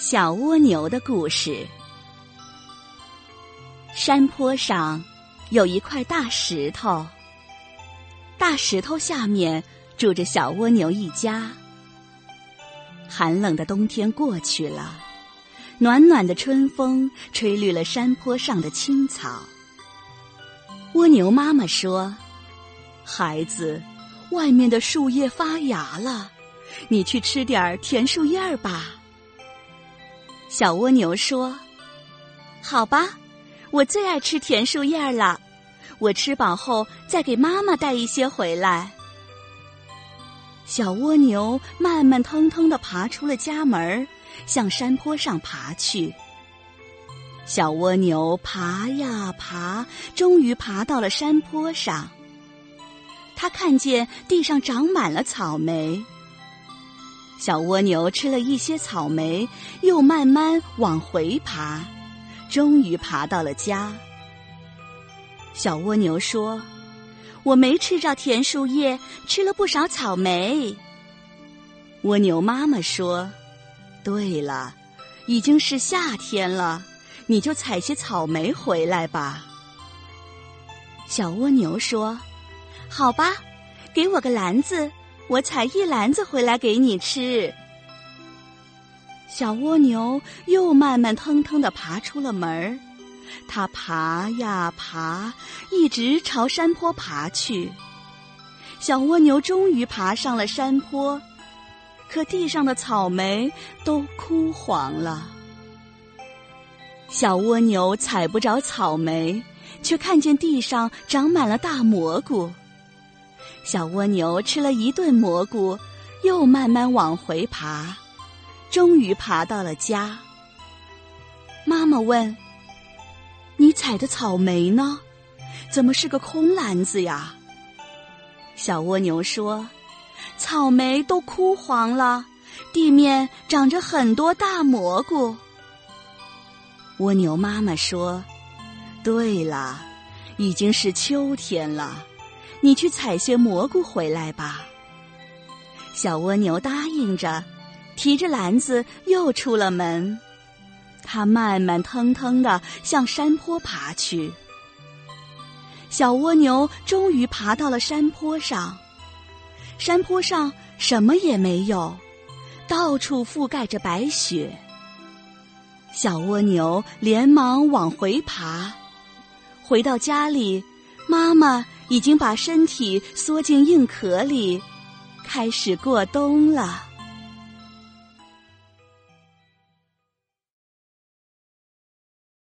小蜗牛的故事。山坡上有一块大石头，大石头下面住着小蜗牛一家。寒冷的冬天过去了，暖暖的春风吹绿了山坡上的青草。蜗牛妈妈说：“孩子，外面的树叶发芽了，你去吃点甜树叶儿吧。”小蜗牛说：“好吧，我最爱吃甜树叶了。我吃饱后再给妈妈带一些回来。”小蜗牛慢慢腾腾的爬出了家门，向山坡上爬去。小蜗牛爬呀爬，终于爬到了山坡上。它看见地上长满了草莓。小蜗牛吃了一些草莓，又慢慢往回爬，终于爬到了家。小蜗牛说：“我没吃着甜树叶，吃了不少草莓。”蜗牛妈妈说：“对了，已经是夏天了，你就采些草莓回来吧。”小蜗牛说：“好吧，给我个篮子。”我采一篮子回来给你吃。小蜗牛又慢慢腾腾的爬出了门儿，它爬呀爬，一直朝山坡爬去。小蜗牛终于爬上了山坡，可地上的草莓都枯黄了。小蜗牛采不着草莓，却看见地上长满了大蘑菇。小蜗牛吃了一顿蘑菇，又慢慢往回爬，终于爬到了家。妈妈问：“你采的草莓呢？怎么是个空篮子呀？”小蜗牛说：“草莓都枯黄了，地面长着很多大蘑菇。”蜗牛妈妈说：“对了，已经是秋天了。”你去采些蘑菇回来吧。小蜗牛答应着，提着篮子又出了门。它慢慢腾腾的向山坡爬去。小蜗牛终于爬到了山坡上，山坡上什么也没有，到处覆盖着白雪。小蜗牛连忙往回爬，回到家里，妈妈。已经把身体缩进硬壳里，开始过冬了。